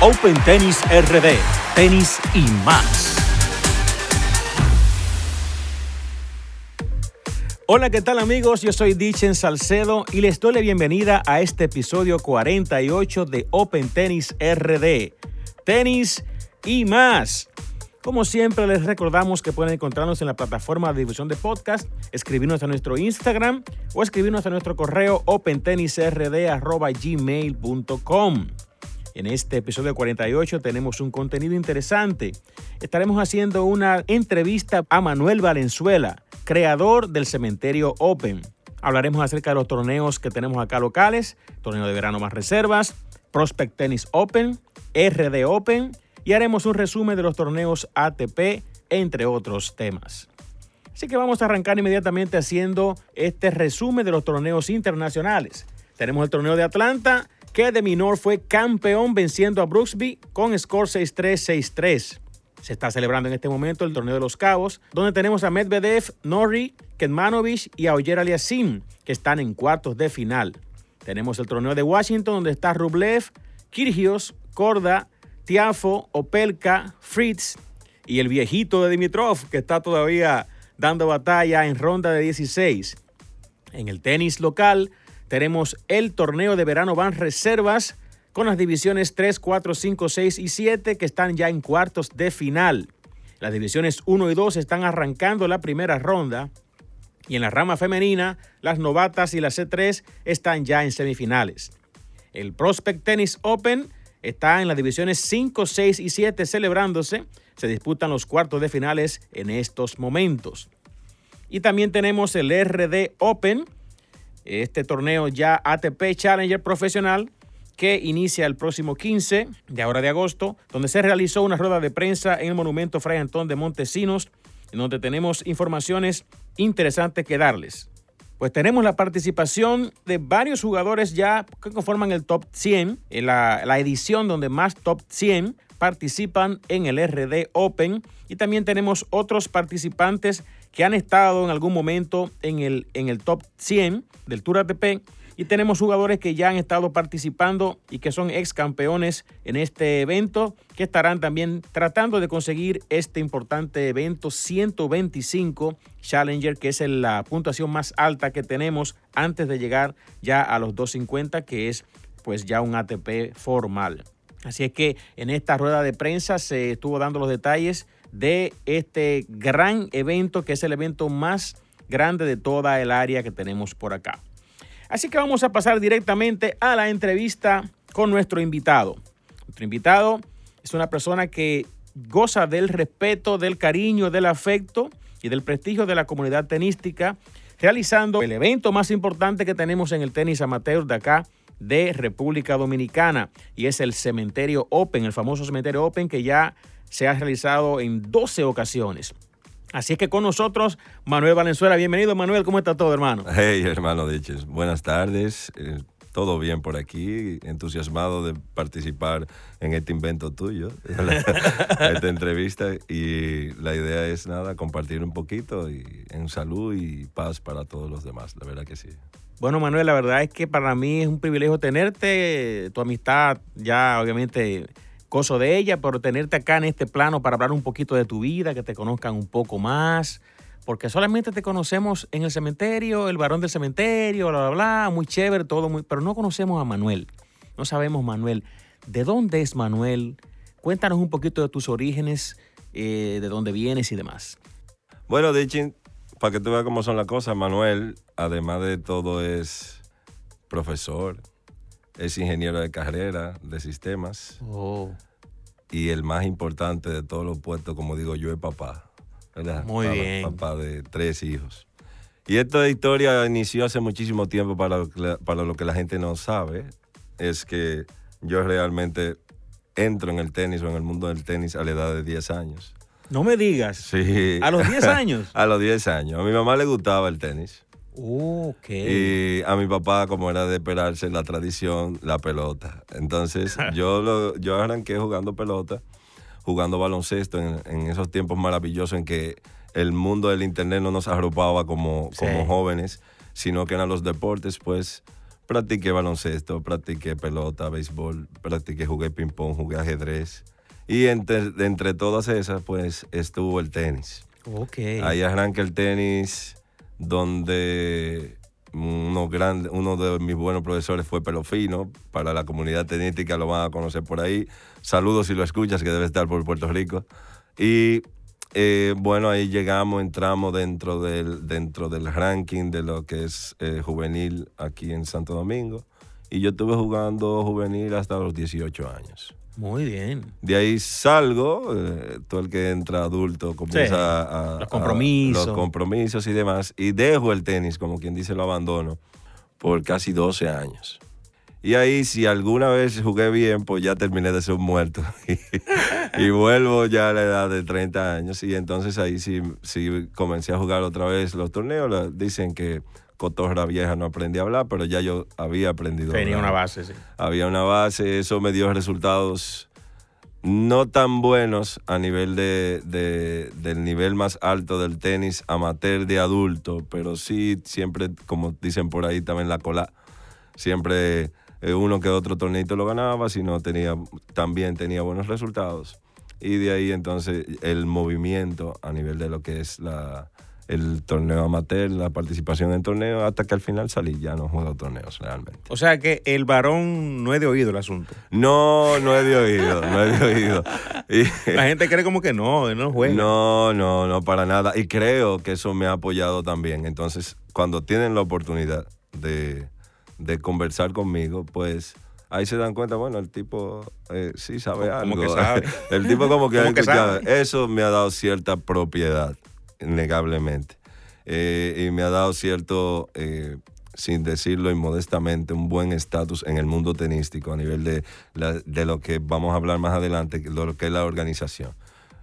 Open Tennis RD, tenis y más. Hola, ¿qué tal amigos? Yo soy Dichen Salcedo y les doy la bienvenida a este episodio 48 de Open Tennis RD, tenis y más. Como siempre, les recordamos que pueden encontrarnos en la plataforma de difusión de podcast, escribirnos a nuestro Instagram o escribirnos a nuestro correo opentennisrd.gmail.com. En este episodio 48 tenemos un contenido interesante. Estaremos haciendo una entrevista a Manuel Valenzuela, creador del Cementerio Open. Hablaremos acerca de los torneos que tenemos acá locales, torneo de verano más reservas, Prospect Tennis Open, RD Open y haremos un resumen de los torneos ATP, entre otros temas. Así que vamos a arrancar inmediatamente haciendo este resumen de los torneos internacionales. Tenemos el torneo de Atlanta, que de minor fue campeón venciendo a Brooksby con score 6-3, 6-3. Se está celebrando en este momento el torneo de los Cabos, donde tenemos a Medvedev, Norrie, Ketmanovich y a Oyer Aliasim, que están en cuartos de final. Tenemos el torneo de Washington, donde está Rublev, Kyrgios, Korda, Tiafo, Opelka, Fritz y el viejito de Dimitrov, que está todavía dando batalla en ronda de 16. En el tenis local tenemos el torneo de verano Van Reservas con las divisiones 3, 4, 5, 6 y 7 que están ya en cuartos de final. Las divisiones 1 y 2 están arrancando la primera ronda y en la rama femenina las novatas y la C3 están ya en semifinales. El Prospect Tennis Open está en las divisiones 5, 6 y 7 celebrándose. Se disputan los cuartos de finales en estos momentos. Y también tenemos el RD Open, este torneo ya ATP Challenger profesional que inicia el próximo 15 de ahora de agosto, donde se realizó una rueda de prensa en el Monumento Fray Antón de Montesinos, en donde tenemos informaciones interesantes que darles. Pues tenemos la participación de varios jugadores ya que conforman el top 100, en la, edición donde más top 100 participan en el RD Open y también tenemos otros participantes que han estado en algún momento en el, en el top 100 del Tour ATP y tenemos jugadores que ya han estado participando y que son ex campeones en este evento, que estarán también tratando de conseguir este importante evento 125 Challenger, que es la puntuación más alta que tenemos antes de llegar ya a los 250, que es pues ya un ATP formal. Así es que en esta rueda de prensa se estuvo dando los detalles de este gran evento, que es el evento más grande de toda el área que tenemos por acá. Así que vamos a pasar directamente a la entrevista con nuestro invitado. Nuestro invitado es una persona que goza del respeto, del cariño, del afecto y del prestigio de la comunidad tenística, realizando el evento más importante que tenemos en el tenis amateur de acá, de República Dominicana, y es el Cementerio Open, el famoso Cementerio Open que ya se ha realizado en 12 ocasiones. Así es que con nosotros, Manuel Valenzuela. Bienvenido, Manuel. ¿Cómo está todo, hermano? Hey, hermano Diches. Buenas tardes. Eh, todo bien por aquí. Entusiasmado de participar en este invento tuyo, esta entrevista. Y la idea es, nada, compartir un poquito y, en salud y paz para todos los demás. La verdad que sí. Bueno, Manuel, la verdad es que para mí es un privilegio tenerte. Tu amistad ya, obviamente coso de ella, pero tenerte acá en este plano para hablar un poquito de tu vida, que te conozcan un poco más, porque solamente te conocemos en el cementerio, el varón del cementerio, bla, bla, bla, muy chévere, todo muy, pero no conocemos a Manuel. No sabemos, Manuel, ¿de dónde es Manuel? Cuéntanos un poquito de tus orígenes, eh, de dónde vienes y demás. Bueno, Dichin, para que tú veas cómo son las cosas, Manuel, además de todo, es profesor, es ingeniero de carrera de sistemas. Oh. Y el más importante de todos los puestos, como digo yo, es papá. ¿verdad? Muy papá, bien. Papá de tres hijos. Y esta historia inició hace muchísimo tiempo para lo, que la, para lo que la gente no sabe. Es que yo realmente entro en el tenis o en el mundo del tenis a la edad de 10 años. No me digas. Sí. ¿A los 10 años? a los 10 años. A mi mamá le gustaba el tenis. Ok. Y a mi papá, como era de esperarse la tradición, la pelota. Entonces yo, lo, yo arranqué jugando pelota, jugando baloncesto en, en, esos tiempos maravillosos en que el mundo del internet no nos arropaba como, Sí. como jóvenes, sino que eran los deportes, pues practiqué baloncesto, practiqué pelota, béisbol, practiqué, jugué ping-pong, jugué ajedrez. Y entre, entre todas esas, pues estuvo el tenis. Ok. Ahí arranca el tenis, donde uno, grande, uno de mis buenos profesores fue Pelofino. Para la comunidad tenística lo van a conocer por ahí. Saludos si lo escuchas, que debe estar por Puerto Rico. Y eh, bueno, ahí llegamos, entramos dentro del, dentro del ranking de lo que es eh, juvenil aquí en Santo Domingo. Y yo estuve jugando juvenil hasta los 18 años. Muy bien. De ahí salgo, eh, todo el que entra adulto comienza Sí, a, a- los compromisos. los compromisos y demás. Y dejo el tenis, como quien dice, lo abandono por casi 12 años. Y ahí, si alguna vez jugué bien, pues ya terminé de ser un muerto. y vuelvo ya a la edad de 30 años. Y entonces ahí sí, sí comencé a jugar otra vez los torneos. Dicen que cotorra vieja no aprendí a hablar, pero ya yo había aprendido. a Tenía hablar una base, sí. había una base, eso me dio resultados no tan buenos a nivel de, de- del nivel más alto del tenis amateur de adulto, pero sí siempre, como dicen por ahí también la cola, siempre eh, uno que otro torneito lo ganaba, si no tenía, también tenía buenos resultados. Y de ahí entonces el movimiento a nivel de lo que es la, el torneo amateur, la participación en torneo, hasta que al final salí, ya no juego torneos realmente. O sea que el varón no es de oído el asunto. No, no he de oído, no he de oído. Y- La gente cree como que no, no juega. no, no, no, para nada. Y creo que eso me ha apoyado también. Entonces, cuando tienen la oportunidad de, de conversar conmigo, pues ahí se dan cuenta, bueno, el tipo eh, sí sabe Como algo. que sabe. el tipo como que, ha Como que sabe. Eso me ha dado cierta propiedad, innegablemente. Eh, y me ha dado cierto, eh, sin decirlo inmodestamente, un buen estatus en el mundo tenístico a nivel de, la- de lo que vamos a hablar más adelante, que lo que es la organización.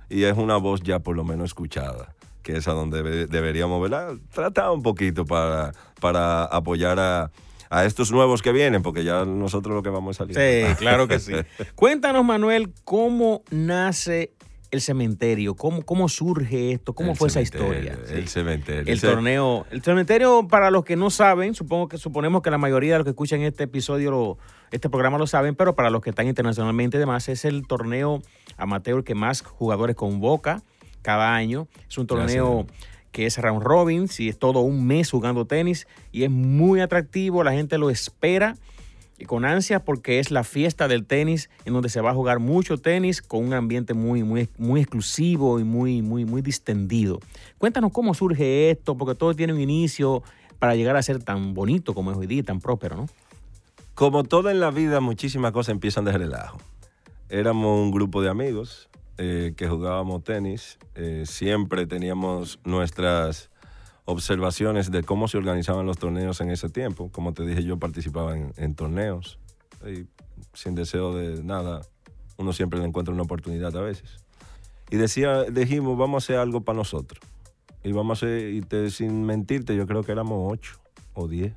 Y es una voz ya por lo menos escuchada, que es a donde debe- deberíamos ¿verdad? tratar un poquito para, para apoyar a, a estos nuevos que vienen, porque ya nosotros lo que vamos a salir. Sí, claro que sí. Cuéntanos, Manuel, cómo nace el cementerio, cómo, cómo surge esto, cómo El fue esa historia. El Sí. cementerio. El torneo, el cementerio, para los que no saben, supongo que suponemos que la mayoría de los que escuchan este episodio, lo- este programa lo saben, pero para los que están internacionalmente y demás, es el torneo amateur que más jugadores convoca cada año. Es un torneo que es round robin, y es todo un mes jugando tenis y es muy atractivo, la gente lo espera y con ansias porque es la fiesta del tenis en donde se va a jugar mucho tenis con un ambiente muy, muy, muy exclusivo y muy, muy, muy distendido. Cuéntanos cómo surge esto, porque todo tiene un inicio para llegar a ser tan bonito como es hoy día, tan próspero, ¿no? Como todo en la vida, muchísimas cosas empiezan de relajo. Éramos un grupo de amigos eh, que jugábamos tenis. eh, siempre teníamos nuestras observaciones de cómo se organizaban los torneos en ese tiempo. Como te dije, yo participaba en, en torneos y sin deseo de nada, uno siempre le encuentra una oportunidad a veces. Y decía, dijimos, vamos a hacer algo para nosotros. Y vamos a hacer, y te- sin mentirte, yo creo que éramos ocho o diez.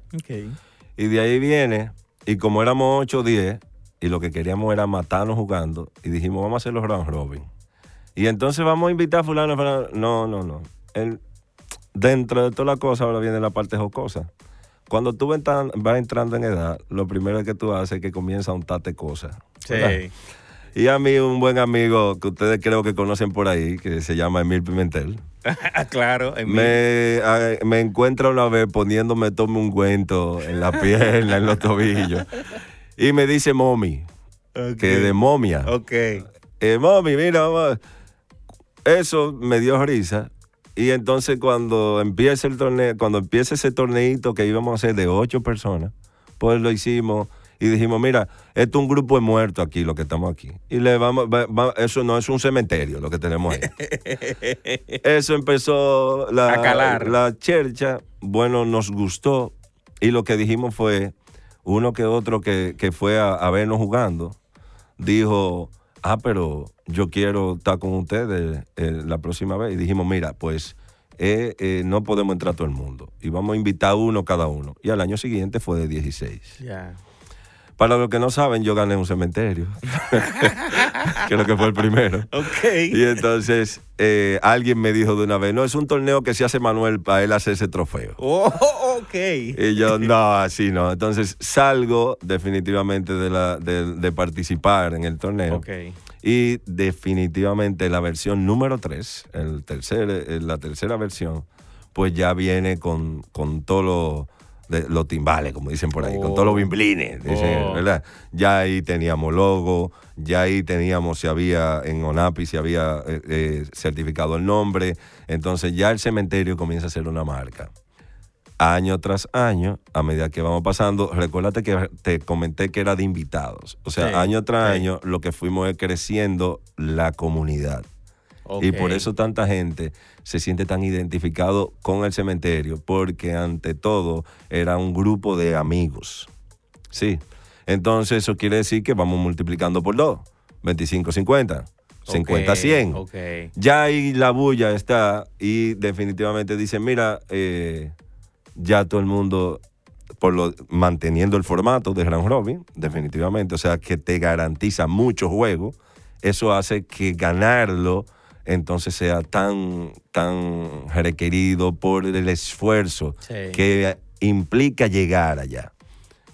Y de ahí viene, y como éramos 8 o 10, y lo que queríamos era matarnos jugando, y dijimos, vamos a hacer los round robin. Y entonces vamos a invitar a fulano, fulano. No, no, no. Él, dentro de toda la cosa, ahora viene la parte jocosa. Cuando tú vas entrando en edad, lo primero que tú haces es que comienza a untarte cosas. ¿verdad? Y a mí un buen amigo que ustedes creo que conocen por ahí, que se llama Emil Pimentel, claro. mí. me, a- me encuentra una vez poniéndome todo un ungüento en la pierna, en los tobillos. Y me dice mommy, que de momia. Ok. Eh, mommy, mira, vamos. Eso me dio risa. Y entonces cuando empieza el torneo, cuando empieza ese torneito que íbamos a hacer de ocho personas, pues lo hicimos y dijimos, mira, esto es un grupo de muertos aquí, lo que estamos aquí. Y le vamos, va- va- eso no es un cementerio lo que tenemos ahí. eso empezó la, A calar. la chercha, bueno, nos gustó y lo que dijimos fue, uno que otro que, que fue a, a vernos jugando, dijo, ah, pero yo quiero estar con ustedes eh, la próxima vez. Y dijimos, mira, pues eh, eh, no podemos entrar todo el mundo. Y vamos a invitar uno cada uno. Y al año siguiente fue de 16. Ya. Para los que no saben, yo gané un cementerio. Creo que fue el primero. Ok. Y entonces eh, alguien me dijo de una vez, no, es un torneo que se hace Manuel para él hacer ese trofeo. Oh, ok. Y yo, no, así no. Entonces salgo definitivamente de, la, de, de participar en el torneo. Ok. Y definitivamente la versión número 3, el tercer, eh, la tercera versión, pues ya viene con, con todo lo, de- los timbales, como dicen por ahí, con todos los bimblines, dicen, Oh. ¿verdad? Ya ahí teníamos logo, ya ahí teníamos si había en ONAPI, si había eh, eh, certificado el nombre, entonces ya el cementerio comienza a ser una marca año tras año, a medida que vamos pasando, recuérdate que te comenté que era de invitados. O sea, Sí, año tras sí. año lo que fuimos es creciendo la comunidad. Y por eso tanta gente se siente tan identificado con el cementerio, porque ante todo era un grupo de amigos. Sí. Entonces eso quiere decir que vamos multiplicando por dos. 25, 50. 50, Ok, 100. Ok. Ya ahí la bulla está y definitivamente dicen, mira, eh, ya todo el mundo, por lo, manteniendo el formato de Round Robin, definitivamente, o sea, que te garantiza mucho juego, eso hace que ganarlo entonces sea tan, tan requerido por el esfuerzo Sí. que implica llegar allá.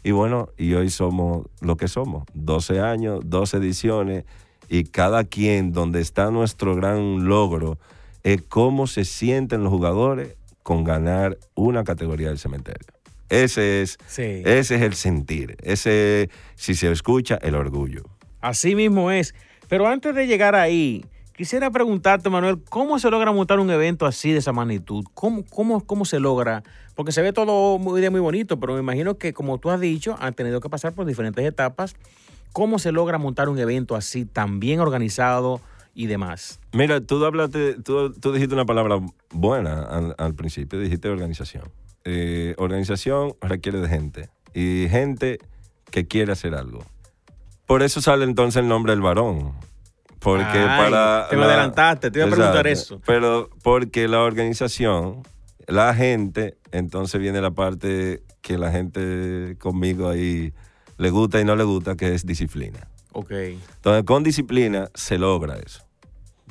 Y bueno, y hoy somos lo que somos, 12 años, 12 ediciones, y cada quien donde está nuestro gran logro es cómo se sienten los jugadores con ganar una categoría del cementerio. Ese es, Sí. ese es el sentir, ese, si se escucha, el orgullo. Así mismo es. Pero antes de llegar ahí, quisiera preguntarte, Manuel, ¿cómo se logra montar un evento así de esa magnitud? ¿Cómo, cómo, cómo se logra? Porque se ve todo muy, muy bonito, pero me imagino que, como tú has dicho, han tenido que pasar por diferentes etapas. ¿Cómo se logra montar un evento así, tan bien organizado y demás? Mira, tú hablaste, tú, dijiste una palabra buena al, al principio, dijiste organización. Eh, organización requiere de gente y gente que quiere hacer algo. Por eso sale entonces el nombre del varón. Porque Ay, para. te me adelantaste, te iba a preguntar eso. Pero porque la organización, la gente, entonces viene la parte que la gente conmigo ahí le gusta y no le gusta, que es disciplina. Ok. Entonces, con disciplina se logra eso.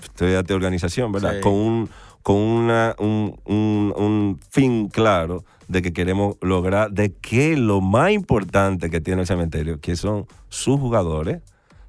Estudiate organización, ¿verdad? Sí. Con, un, con una, un, un- un fin claro de que queremos lograr, de que lo más importante que tiene el cementerio, que son sus jugadores,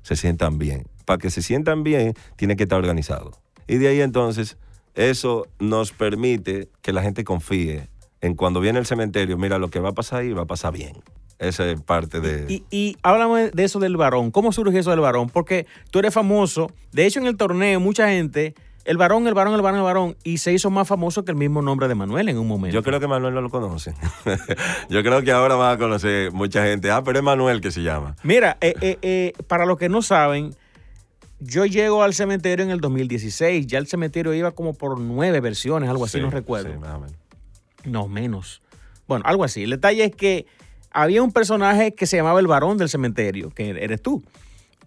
se sientan bien. Para que se sientan bien, tiene que estar organizado. Y de ahí entonces, eso nos permite que la gente confíe en cuando viene el cementerio, mira, lo que va a pasar ahí va a pasar bien. Esa es parte de... Y, y háblame de eso del varón. ¿Cómo surge eso del varón? Porque tú eres famoso. De hecho, en el torneo, mucha gente, el varón, el varón, el varón, el varón, y se hizo más famoso que el mismo nombre de Manuel en un momento. Yo creo que Manuel no lo conoce. Yo creo que ahora va a conocer mucha gente. Ah, pero es Manuel que se llama. Mira, eh, eh, eh, para los que no saben, yo llego al cementerio en el 2016. Ya el cementerio iba como por nueve versiones, algo así, Sí, no recuerdo. Sí, más o menos. No, menos. Bueno, algo así. El detalle es que había un personaje que se llamaba el varón del cementerio, que eres tú.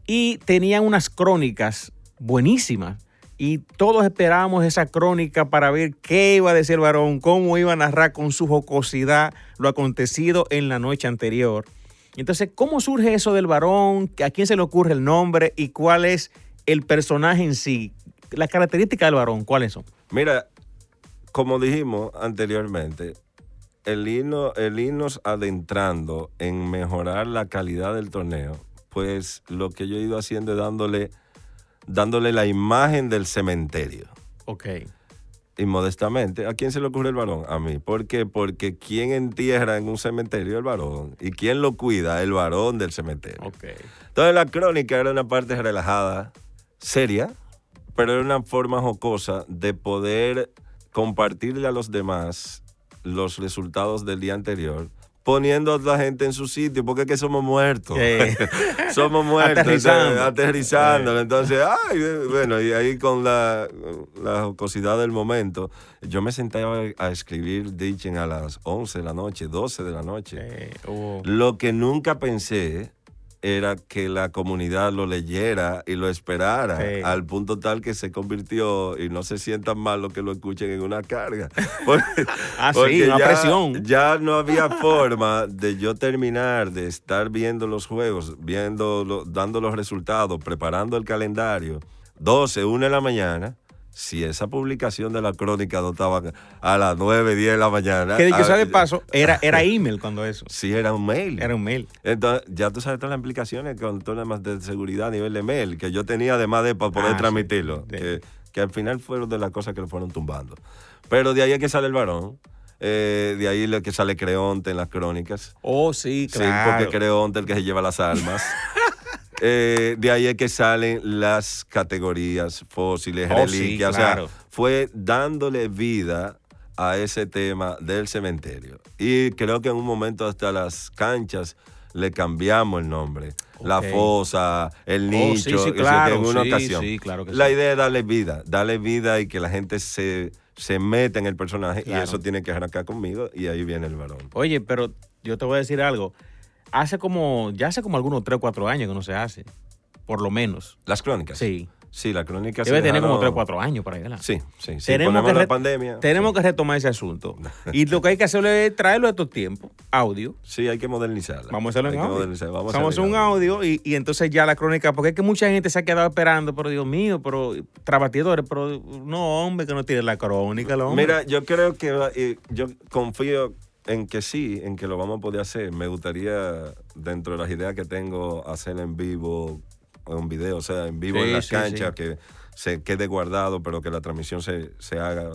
Y tenían unas crónicas buenísimas. Y todos esperábamos esa crónica para ver qué iba a decir el varón, cómo iba a narrar con su jocosidad lo acontecido en la noche anterior. Entonces, ¿cómo surge eso del varón? ¿A quién se le ocurre el nombre? ¿Y cuál es el personaje en sí? Las características del varón, ¿cuáles son? Mira, como dijimos anteriormente, el, irnos, el irnos adentrando en mejorar la calidad del torneo, pues lo que yo he ido haciendo es dándole, dándole la imagen del cementerio. Ok. Y modestamente, ¿a quién se le ocurre el varón? A mí. ¿Por qué? Porque ¿quién entierra en un cementerio el varón? ¿Y quién lo cuida? El varón del cementerio. Ok. Entonces la crónica era una parte relajada, seria, pero era una forma jocosa de poder compartirle a los demás los resultados del día anterior, poniendo a la gente en su sitio, porque es que somos muertos. Somos muertos. Aterrizando. entonces, aterrizando. Entonces, ay, bueno, y ahí con la, la jocosidad del momento, yo me sentaba a escribir Ditchen a las 11 de la noche, 12 de la noche. Eh, Lo que nunca pensé era que la comunidad lo leyera y lo esperara Sí. al punto tal que se convirtió y no se sientan mal los que lo escuchen en una carga. Porque, Ah, sí, porque una ya, presión. Ya no había forma de yo terminar de estar viendo los juegos, viendo, lo- dando los resultados, preparando el calendario. 12, 1 de la mañana, si esa publicación de la crónica no a las 9, 10 de la mañana. Que dicho ah, sea de paso, era, era email cuando eso. Sí, era un mail. Era un mail. Entonces, ya tú sabes todas las implicaciones con todas las de seguridad a nivel de mail que yo tenía además de para poder Ah, sí. transmitirlo. Sí. Que, que al final fueron de las cosas que lo fueron tumbando. Pero de ahí es que sale el varón. eh, de ahí es que sale Creonte en las crónicas. Oh, sí, Sí, claro. porque Creonte el que se lleva las almas. Eh, de ahí es que salen las categorías fósiles, Oh, sí, reliquias. claro. O sea, fue dándole vida a ese tema del cementerio. Y creo que en un momento hasta las canchas le cambiamos el nombre. La fosa, el Oh, nicho, sí, sí, claro, en una sí, ocasión. sí, claro que la idea es darle vida, darle vida y que la gente se, se meta en el personaje Claro. y eso tiene que arrancar conmigo y ahí viene el varón. Oye, pero yo te voy a decir algo. Hace como, ya hace como algunos 3 o 4 años que no se hace. Por lo menos. Las crónicas. Sí. Sí, la crónica se Debe tener como 3 dejaron- o 4 años ahí, ¿verdad? Sí, sí, sí. Tenemos, que, la re- pandemia. tenemos que retomar ese asunto. Y lo que hay que hacer es traerlo de estos tiempos, audio. Sí, hay que modernizarla. Vamos a hacerlo en audio. Vamos a a hacer un audio y, y entonces ya la crónica, porque es que mucha gente se ha quedado esperando, pero Dios mío, pero trabatidores, pero no, hombre, que no tiene la crónica, el hombre. Mira, yo creo que eh, yo confío en que sí, en que lo vamos a poder hacer. Me gustaría, dentro de las ideas que tengo, hacer en vivo, un video, o sea, en vivo Sí, en las sí, canchas, sí. que se quede guardado, pero que la transmisión se, se haga,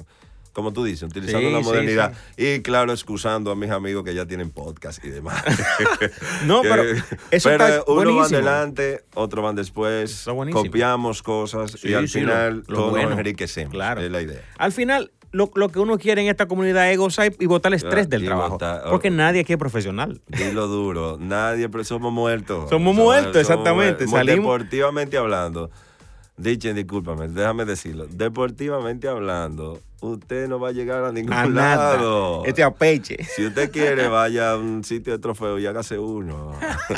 como tú dices, utilizando la modernidad. Y claro, excusando a mis amigos que ya tienen podcast y demás. No, Que- pero eso pero está uno va buenísimo. adelante, otro van después, copiamos cosas y al sí, lo- final lo todos bueno. nos enriquecemos. Claro. Es la idea. Al final, lo, lo que uno quiere en esta comunidad es gozar y botar el estrés Ah, del trabajo. botar- porque nadie aquí es profesional. Dilo duro. Nadie, pero somos muertos. Somos muertos, exactamente. Salimos- Deportivamente hablando. Dichen, discúlpame, déjame decirlo. Deportivamente hablando, usted no va a llegar a ningún A nada. lado. Este apeche. Si usted quiere, vaya a un sitio de trofeo y hágase uno.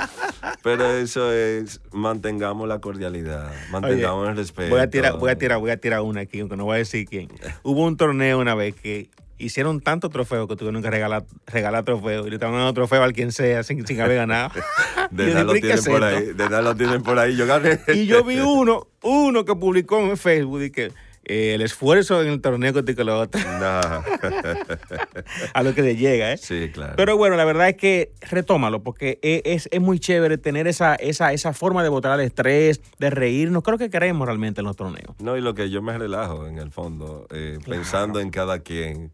Pero eso es, mantengamos la cordialidad, mantengamos Oye, el respeto. Voy a tirar, voy a tirar, voy a tirar una aquí, aunque no voy a decir quién. Hubo un torneo una vez que hicieron tantos trofeos que tuvieron que regalar, regalar trofeos y le estaban dando trofeo al quien sea sin, sin haber ganado. De nada lo "¿Pero qué tienen por esto?". ahí. De nada lo tienen por ahí. Yo gané. Y yo vi uno, uno que publicó en Facebook y que eh, el esfuerzo en el torneo que lo otro, Nah. a lo que le llega, ¿eh? Sí, claro. Pero bueno, la verdad es que retómalo, porque e- es, es muy chévere tener esa, esa, esa forma de botar el estrés, de reírnos. Creo que queremos realmente en los torneos. No, y lo que yo me relajo en el fondo, eh, pensando en cada quien,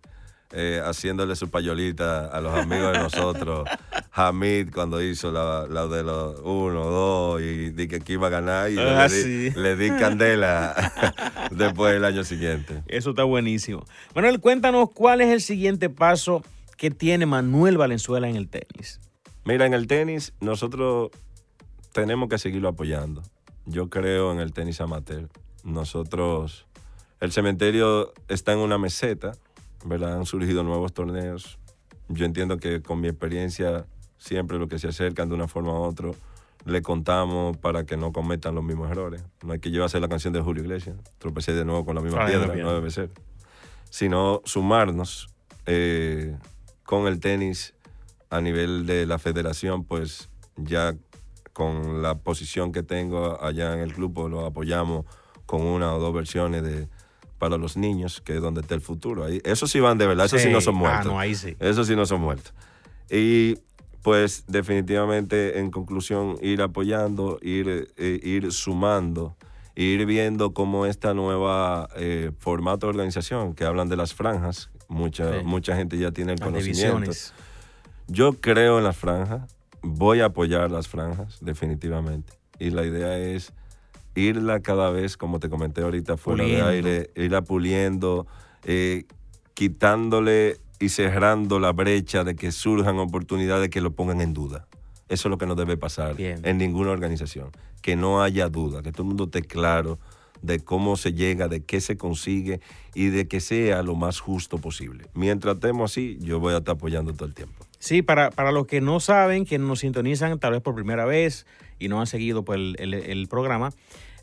eh, haciéndole su payolita a los amigos de nosotros. Hamid cuando hizo la, la de los uno, dos, y dije que iba a ganar, y Ah, le, di, sí. le di candela después del año siguiente. Eso está buenísimo. Manuel, cuéntanos cuál es el siguiente paso que tiene Manuel Valenzuela en el tenis. Mira, en el tenis, nosotros tenemos que seguirlo apoyando. Yo creo en el tenis amateur. Nosotros, el cementerio está en una meseta, ¿verdad? Han surgido nuevos torneos. Yo entiendo que con mi experiencia, siempre lo que se acercan de una forma u otra, le contamos para que no cometan los mismos errores. No hay que llevarse la canción de Julio Iglesias, tropecé de nuevo con la misma piedra, piedra. no debe ser. Sino sumarnos eh, con el tenis a nivel de la federación, pues ya con la posición que tengo allá en el club, pues lo apoyamos con una o dos versiones de para los niños, que es donde está el futuro. Ahí, eso sí van de verdad, eso sí, no son muertos. Ah, no, ahí sí. Eso sí no son muertos. Y pues definitivamente en conclusión ir apoyando, ir, eh, ir sumando, ir viendo cómo esta nueva eh, formato de organización que hablan de las franjas, mucha, Sí. mucha gente ya tiene el Las conocimiento. divisiones. Yo creo en las franjas, voy a apoyar las franjas, definitivamente. Y la idea es irla cada vez, como te comenté ahorita, fuera Puliendo. de aire, irla puliendo, eh, quitándole y cerrando la brecha de que surjan oportunidades que lo pongan en duda. Eso es lo que no debe pasar Bien. en ninguna organización. Que no haya duda, que todo el mundo esté claro de cómo se llega, de qué se consigue y de que sea lo más justo posible. Mientras estemos así, yo voy a estar apoyando todo el tiempo. Sí, para, para los que no saben, que nos sintonizan tal vez por primera vez y no han seguido pues, el, el- el programa,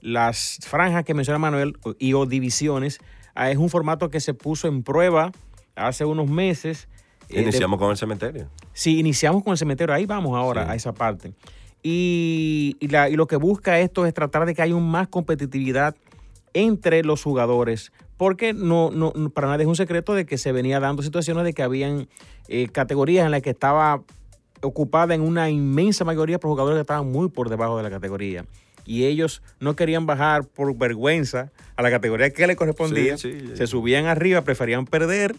las franjas que menciona Manuel y o divisiones ah, es un formato que se puso en prueba hace unos meses. eh, de- Iniciamos con el cementerio. Sí, iniciamos con el cementerio, ahí vamos ahora Sí. a esa parte. Y, y la- y lo que busca esto es tratar de que haya un más competitividad entre los jugadores porque no, no, para nadie es un secreto de que se venía dando situaciones de que habían eh, categorías en las que estaba ocupada en una inmensa mayoría por jugadores que estaban muy por debajo de la categoría. Y ellos no querían bajar por vergüenza a la categoría que le correspondía. se subían arriba, preferían perder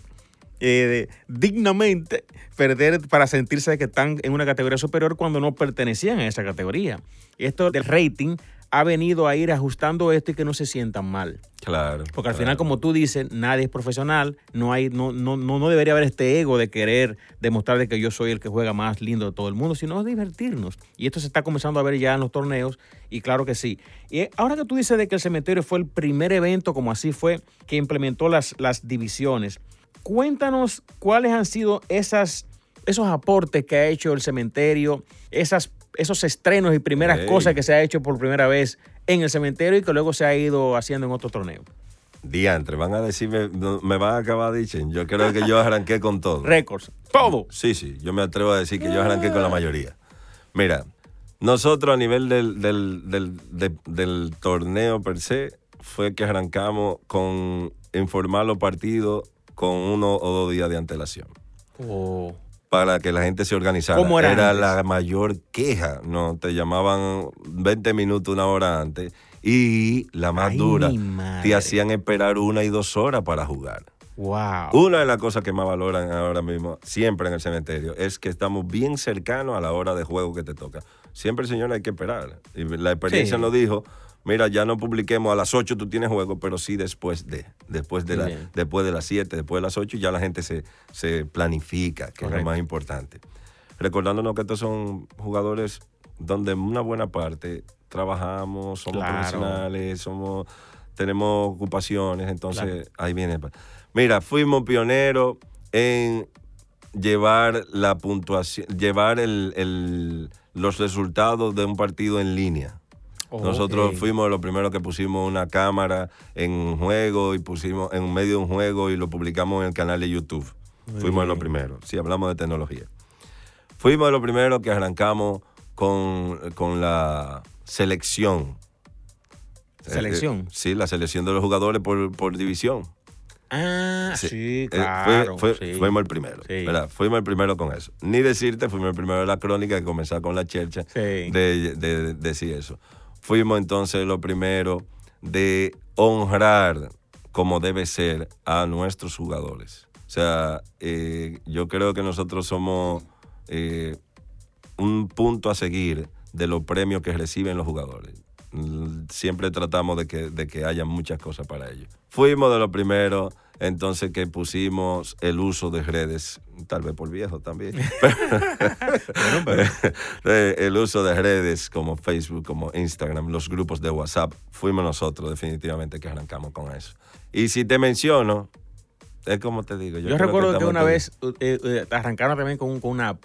eh, dignamente, perder para sentirse que están en una categoría superior cuando no pertenecían a esa categoría. Esto del rating ha venido a ir ajustando esto y que no se sientan mal. Claro. Porque al final, como tú dices, nadie es profesional, no hay, no, no, no, debería haber este ego de querer demostrar de que yo soy el que juega más lindo de todo el mundo, sino divertirnos. Y esto se está comenzando a ver ya en los torneos, y claro que sí. Y ahora que tú dices de que el cementerio fue el primer evento, como así fue, que implementó las, las divisiones, cuéntanos cuáles han sido esas, esos aportes que ha hecho el cementerio, esas esos estrenos y primeras cosas que se ha hecho por primera vez en el cementerio y que luego se ha ido haciendo en otro torneo. Diantre, van a decirme, me van a acabar diciendo, yo creo que yo arranqué con todo. Récords, todo. Sí, sí, yo me atrevo a decir que yo arranqué con la mayoría. Mira, nosotros a nivel del, del, torneo per se, fue que arrancamos con informar los partidos con uno o dos días de antelación. Oh para que la gente se organizara. era, la mayor queja, ¿no? Te llamaban 20 minutos, una hora antes. Y la más dura, te hacían esperar una y dos horas para jugar. Wow. Una de las cosas que más valoran ahora mismo, siempre en el cementerio, es que estamos bien cercanos a la hora de juego que te toca. Siempre, señor, hay que esperar. Y la experiencia nos dijo mira, ya no publiquemos a las 8 tú tienes juego, pero sí después de, después de, la, después de las 7, después de las 8, ya la gente se, se planifica, que es lo más importante. Recordándonos que estos son jugadores donde una buena parte trabajamos, somos profesionales, somos, tenemos ocupaciones, entonces ahí viene. Mira, fuimos pioneros en llevar la puntuación, llevar el, los resultados de un partido en línea. Nosotros fuimos los primeros que pusimos una cámara en un juego y pusimos en medio de un juego y lo publicamos en el canal de YouTube. fuimos los primeros, si hablamos de tecnología. Fuimos los primeros que arrancamos con, la selección. ¿Selección? Eh, eh, sí, la selección de los jugadores por, división. Ah, sí, eh, claro. Fuimos el primero, Fuimos el primero con eso. Ni decirte, fuimos el primero de la crónica que comenzó con la chercha de, de, decir eso fuimos entonces lo primero de honrar como debe ser a nuestros jugadores. O sea, eh, yo creo que nosotros somos eh, un punto a seguir de los premios que reciben los jugadores. Siempre tratamos de que, de que haya muchas cosas para ellos. Fuimos de los primeros entonces que pusimos el uso de redes, tal vez por viejo también, el uso de redes como Facebook, como Instagram, los grupos de WhatsApp, fuimos nosotros definitivamente que arrancamos con eso. Y si te menciono, es como te digo. Yo, recuerdo que, una vez eh, eh, arrancaron también con, con una app.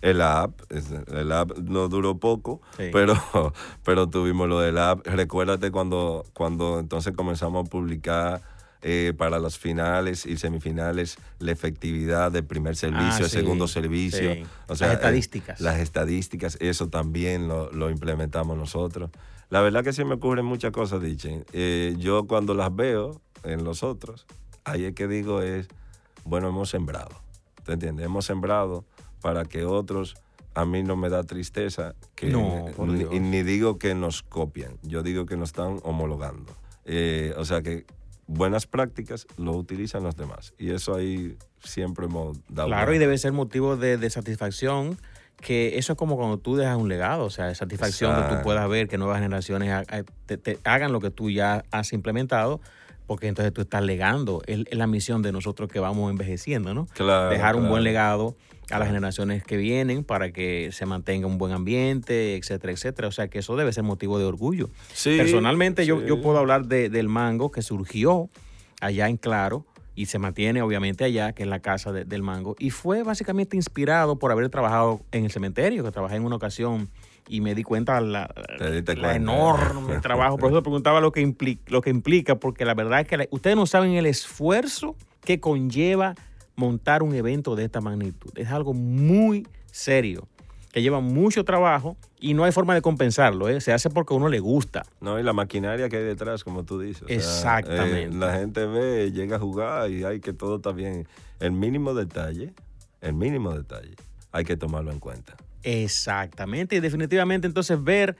El app, el app no duró poco, pero, pero tuvimos lo del app. Recuérdate cuando, cuando entonces comenzamos a publicar eh, para las finales y semifinales la efectividad del primer servicio, ah, el segundo servicio. las eh, estadísticas. las estadísticas, eso también lo, implementamos nosotros. La verdad que sí me ocurren muchas cosas, Dichen. Eh, yo cuando las veo en los otros, ahí es que digo es, bueno, hemos sembrado. ¿Te entiendes? Hemos sembrado para que otros a mí no me da tristeza que ni, ni, digo que nos copian, yo digo que nos están homologando. o sea que buenas prácticas lo utilizan los demás. Y eso ahí siempre hemos dado. Claro, y debe ser motivo de, satisfacción que eso es como cuando tú dejas un legado, o sea, de satisfacción que tú puedas ver que nuevas generaciones te, hagan lo que tú ya has implementado, porque entonces tú estás legando, es, la misión de nosotros que vamos envejeciendo, ¿no? Claro, Dejar un buen legado a las generaciones que vienen para que se mantenga un buen ambiente, etcétera, etcétera. O sea que eso debe ser motivo de orgullo. Personalmente Yo, yo puedo hablar de, del mango que surgió allá en Claro y se mantiene obviamente allá, que es la casa del mango. Y fue básicamente inspirado por haber trabajado en el cementerio, que trabajé en una ocasión y me di cuenta la, la enorme trabajo. Por eso preguntaba lo que, implica, lo que implica, porque la verdad es que ustedes no saben el esfuerzo que conlleva montar un evento de esta magnitud. Es algo muy serio. que lleva mucho trabajo y no hay forma de compensarlo, ¿eh? se hace porque a uno le gusta. No, y la maquinaria que hay detrás, como tú dices. Exactamente. Eh, la gente ve, llega a jugar y hay que todo está bien. El mínimo detalle, el mínimo detalle, hay que tomarlo en cuenta. Exactamente, y definitivamente entonces ver,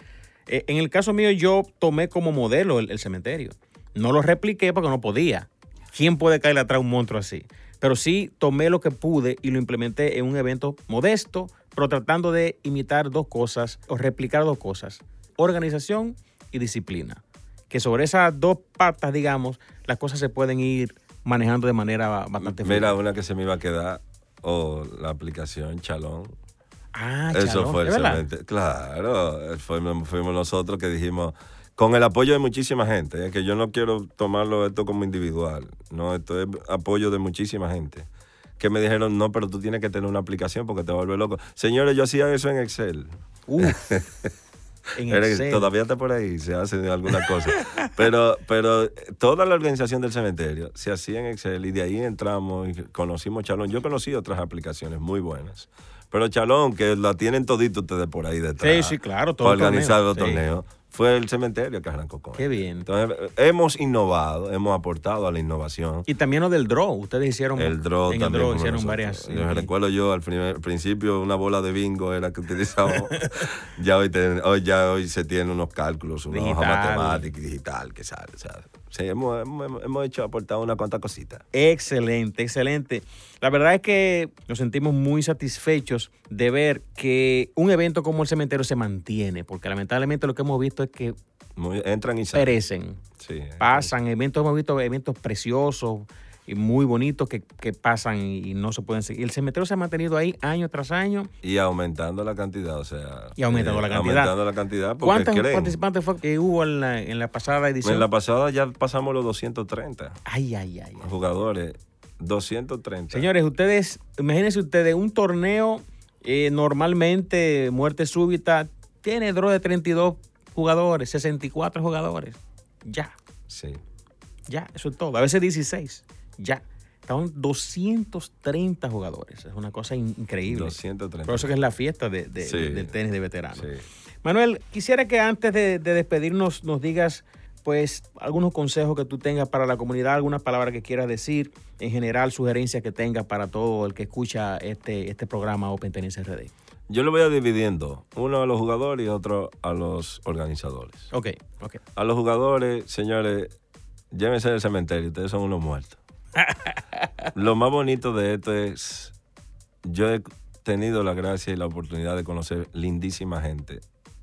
eh, en el caso mío yo tomé como modelo el, cementerio. No lo repliqué porque no podía. ¿Quién puede caer atrás un monstruo así? Pero sí tomé lo que pude y lo implementé en un evento modesto, pero tratando de imitar dos cosas o replicar dos cosas, organización y disciplina. Que sobre esas dos patas, digamos, las cosas se pueden ir manejando de manera bastante Mira, una que se me iba a quedar, o la aplicación Chalón. Ah, Eso fue el Claro, fuimos, fuimos nosotros que dijimos, con el apoyo de muchísima gente, es que yo no quiero tomarlo esto como individual, no, esto es apoyo de muchísima gente que me dijeron, no, pero tú tienes que tener una aplicación porque te vuelve loco. Señores, yo hacía eso en Excel. en Excel. Todavía está por ahí, se hace alguna cosa. pero, pero toda la organización del cementerio se hacía en Excel y de ahí entramos y conocimos Chalón. Yo conocí otras aplicaciones muy buenas. Pero Chalón, que la tienen toditos ustedes por ahí detrás. Sí, sí, claro. Todo para organizar los torneos fue el cementerio que arrancó con Qué bien. Entonces, hemos innovado, hemos aportado a la innovación. Y también lo del draw. Ustedes hicieron. El draw en también. El draw hicieron varias. Yo recuerdo yo al principio una bola de bingo era que utilizábamos. ya hoy, hoy, ya hoy se tienen unos cálculos, una hoja matemática digital que sale. Sea, sí, hemos, hemos, hemos, hecho, aportado una cuanta cosita. Excelente, excelente. La verdad es que nos sentimos muy satisfechos de ver que un evento como el cementerio se mantiene, porque lamentablemente lo que hemos visto es que entran y salen. perecen, pasan eventos, hemos visto eventos preciosos muy bonitos que, pasan y no se pueden seguir. El cementerio se ha mantenido ahí año tras año. Y aumentando la cantidad, o sea. Y aumentando la eh, cantidad. Aumentando la cantidad ¿Cuántos participantes fue que hubo en la, en la pasada edición? En la pasada ya pasamos los 230. Ay, ay, ay. Jugadores. 230. Señores, ustedes, imagínense ustedes, un torneo eh, normalmente, muerte súbita, tiene draw de 32 jugadores, 64 jugadores. Ya. Sí. Ya, eso es todo. A veces 16. Ya. Estaban 230 jugadores. Es una cosa increíble. 230. Por eso que es la fiesta de, del tenis de veteranos. Manuel, quisiera que antes de, de despedirnos nos digas pues algunos consejos que tú tengas para la comunidad, alguna palabra que quieras decir, en general sugerencias que tengas para todo el que escucha este, este programa Open Tennis RD. Yo lo voy a dividiendo, uno a los jugadores y otro a los organizadores. Ok, ok. A los jugadores, señores, llévense del cementerio, ustedes son unos muertos. lo más bonito de esto es, yo he tenido la gracia y la oportunidad de conocer lindísima gente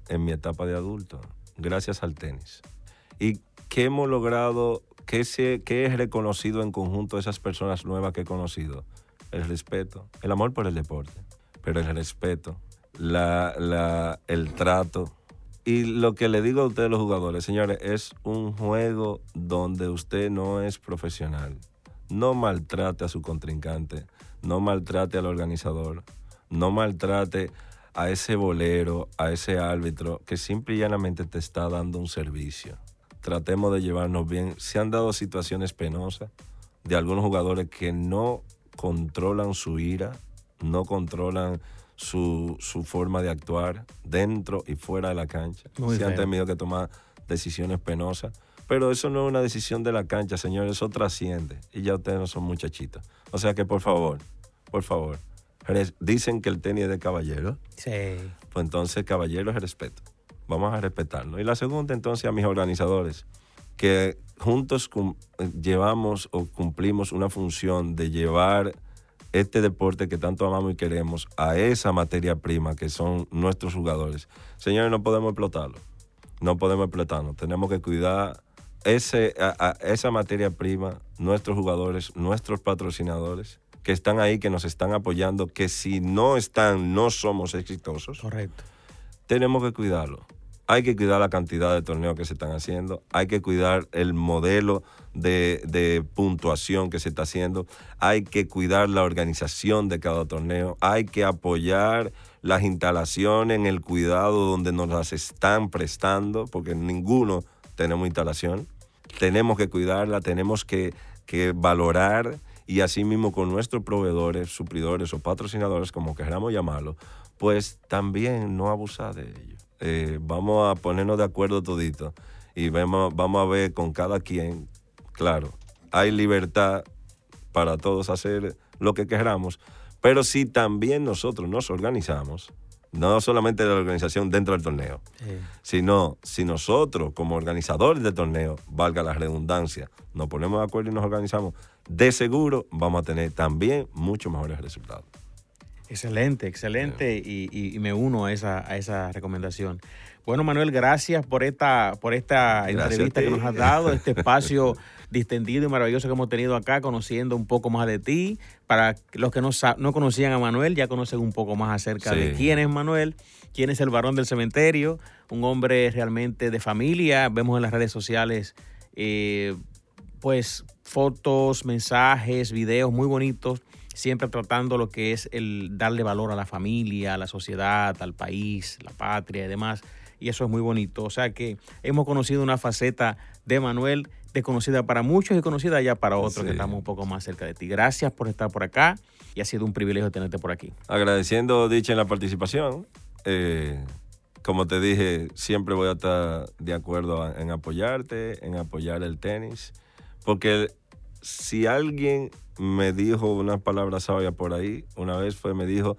en mi etapa de adulto, gracias al tenis. ¿Y qué hemos logrado? ¿Qué, se, qué es reconocido en conjunto de esas personas nuevas que he conocido? El respeto, el amor por el deporte, pero el respeto, el trato. Y lo que le digo a ustedes los jugadores, señores, es un juego donde usted no es profesional. No maltrate a su contrincante, no maltrate al organizador, no maltrate a ese bolero, a ese árbitro que simple y llanamente te está dando un servicio tratemos de llevarnos bien. Se han dado situaciones penosas de algunos jugadores que no controlan su ira, no controlan su, forma de actuar dentro y fuera de la cancha. se han tenido que tomar decisiones penosas. Pero eso no es una decisión de la cancha, señores, eso trasciende. Y ya ustedes no son muchachitos. O sea que por favor, por favor, dicen que el tenis es de caballero. Sí. Pues entonces caballero es respeto vamos a respetarlo. Y la segunda, entonces, a mis organizadores, que juntos llevamos o cumplimos una función de llevar este deporte que tanto amamos y queremos a esa materia prima que son nuestros jugadores. Señores, no podemos explotarlo. No podemos explotarlo. Tenemos que cuidar ese, esa materia prima, nuestros jugadores, nuestros patrocinadores, que están ahí, que nos están apoyando, que si no están, no somos exitosos. Correcto. Tenemos que cuidarlo hay que cuidar la cantidad de torneos que se están haciendo, hay que cuidar el modelo de, puntuación que se está haciendo, hay que cuidar la organización de cada torneo, hay que apoyar las instalaciones en el cuidado donde nos las están prestando, porque ninguno tenemos instalación. Tenemos que cuidarla, tenemos que, que valorar y así mismo con nuestros proveedores, suplidores o patrocinadores, como queramos llamarlo, pues también no abusar de ellos. Eh, vamos a ponernos de acuerdo todito y vamos, vamos a ver con cada quien, claro, hay libertad para todos hacer lo que queramos, pero si también nosotros nos organizamos, no solamente la organización dentro del torneo, sino si nosotros como organizadores del torneo, valga la redundancia, nos ponemos de acuerdo y nos organizamos, de seguro vamos a tener también muchos mejores resultados. Excelente, excelente y, me uno a esa, a esa recomendación. Bueno, Manuel, gracias por esta, por esta entrevista que nos has dado, este espacio distendido y maravilloso que hemos tenido acá, conociendo un poco más de ti. Para los que no, no conocían a Manuel, ya conocen un poco más acerca de quién es Manuel, quién es el varón del cementerio, un hombre realmente de familia. Vemos en las redes sociales, eh, pues, fotos, mensajes, videos muy bonitos siempre tratando lo que es el darle valor a la familia, a la sociedad, al país, la patria y demás. Y eso es muy bonito. O sea que hemos conocido una faceta de Manuel desconocida para muchos y conocida ya para otros que estamos un poco más cerca de ti. Gracias por estar por acá y ha sido un privilegio tenerte por aquí. Agradeciendo, dicha en la participación. Eh, como te dije, siempre voy a estar de acuerdo en apoyarte, en apoyar el tenis, porque si alguien me dijo una palabra sabia por ahí, una vez fue, me dijo,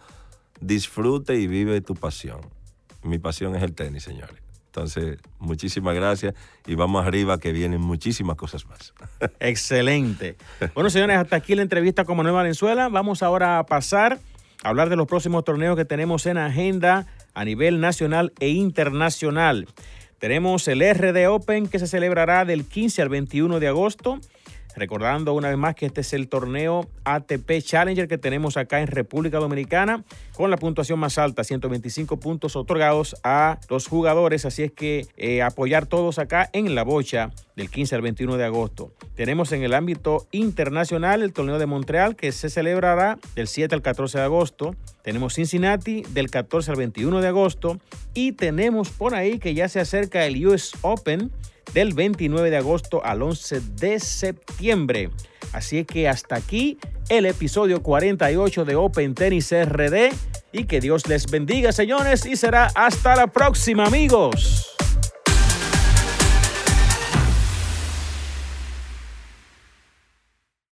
disfrute y vive tu pasión. Mi pasión es el tenis, señores. Entonces, muchísimas gracias y vamos arriba que vienen muchísimas cosas más. Excelente. Bueno, señores, hasta aquí la entrevista con Manuel Valenzuela. Vamos ahora a pasar a hablar de los próximos torneos que tenemos en agenda a nivel nacional e internacional. Tenemos el RD Open que se celebrará del 15 al 21 de agosto. Recordando una vez más que este es el torneo ATP Challenger que tenemos acá en República Dominicana con la puntuación más alta, 125 puntos otorgados a los jugadores. Así es que eh, apoyar todos acá en la bocha del 15 al 21 de agosto. Tenemos en el ámbito internacional el torneo de Montreal que se celebrará del 7 al 14 de agosto. Tenemos Cincinnati del 14 al 21 de agosto y tenemos por ahí que ya se acerca el US Open del 29 de agosto al 11 de septiembre. Así que hasta aquí el episodio 48 de Open Tennis RD y que Dios les bendiga señores y será hasta la próxima amigos.